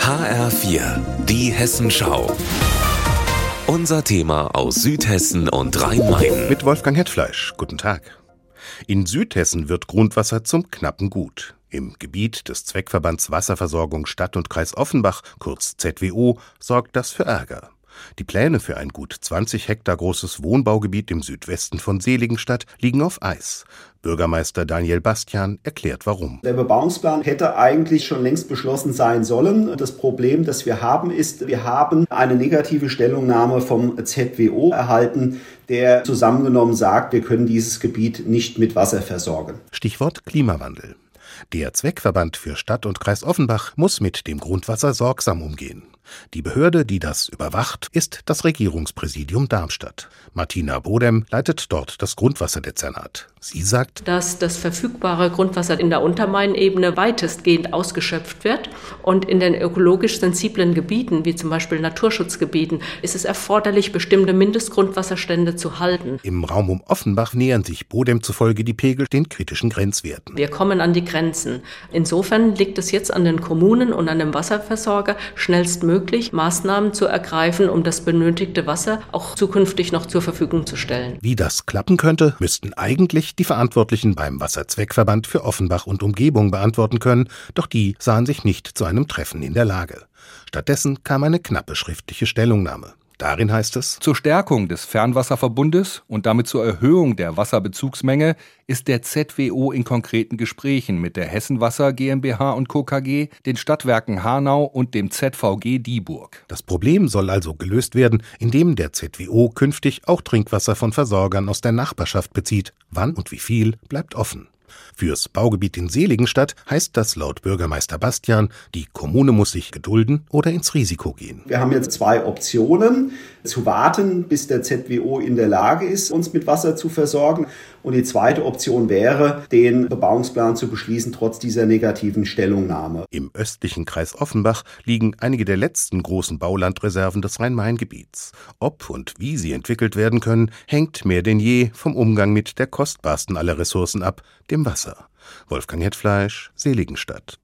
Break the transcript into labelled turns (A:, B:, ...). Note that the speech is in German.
A: HR4, die Hessenschau. Unser Thema aus Südhessen und Rhein-Main.
B: Mit Wolfgang Hetfleisch. Guten Tag. In Südhessen wird Grundwasser zum knappen Gut. Im Gebiet des Zweckverbands Wasserversorgung Stadt und Kreis Offenbach, kurz ZWO, sorgt das für Ärger. Die Pläne für ein gut 20 Hektar großes Wohnbaugebiet im Südwesten von Seligenstadt liegen auf Eis. Bürgermeister Daniel Bastian erklärt warum.
C: Der Bebauungsplan hätte eigentlich schon längst beschlossen sein sollen. Das Problem, das wir haben, ist, wir haben eine negative Stellungnahme vom ZWO erhalten, der zusammengenommen sagt, wir können dieses Gebiet nicht mit Wasser versorgen.
B: Stichwort Klimawandel. Der Zweckverband für Stadt und Kreis Offenbach muss mit dem Grundwasser sorgsam umgehen. Die Behörde, die das überwacht, ist das Regierungspräsidium Darmstadt. Martina Bodem leitet dort das Grundwasserdezernat. Sie sagt,
D: dass das verfügbare Grundwasser in der Untermainebene weitestgehend ausgeschöpft wird und in den ökologisch sensiblen Gebieten, wie zum Beispiel Naturschutzgebieten, ist es erforderlich, bestimmte Mindestgrundwasserstände zu halten.
B: Im Raum um Offenbach nähern sich Bodem zufolge die Pegel den kritischen Grenzwerten.
D: Wir kommen an die Grenzen. Insofern liegt es jetzt an den Kommunen und an dem Wasserversorger, schnellstmöglich möglich, Maßnahmen zu ergreifen, um das benötigte Wasser auch zukünftig noch zur Verfügung zu stellen.
B: Wie das klappen könnte, müssten eigentlich die Verantwortlichen beim Wasserzweckverband für Offenbach und Umgebung beantworten können, doch die sahen sich nicht zu einem Treffen in der Lage. Stattdessen kam eine knappe schriftliche Stellungnahme. Darin heißt es,
E: zur Stärkung des Fernwasserverbundes und damit zur Erhöhung der Wasserbezugsmenge ist der ZWO in konkreten Gesprächen mit der Hessenwasser GmbH und Co. KG, den Stadtwerken Hanau und dem ZVG Dieburg.
B: Das Problem soll also gelöst werden, indem der ZWO künftig auch Trinkwasser von Versorgern aus der Nachbarschaft bezieht. Wann und wie viel bleibt offen. Fürs Baugebiet in Seligenstadt heißt das laut Bürgermeister Bastian, die Kommune muss sich gedulden oder ins Risiko gehen.
C: Wir haben jetzt zwei Optionen. Zu warten, bis der ZWO in der Lage ist, uns mit Wasser zu versorgen. Und die zweite Option wäre, den Bebauungsplan zu beschließen, trotz dieser negativen Stellungnahme.
B: Im östlichen Kreis Offenbach liegen einige der letzten großen Baulandreserven des Rhein-Main-Gebiets. Ob und wie sie entwickelt werden können, hängt mehr denn je vom Umgang mit der kostbarsten aller Ressourcen ab, dem Wasser. Wolfgang Hetfleisch, Seligenstadt.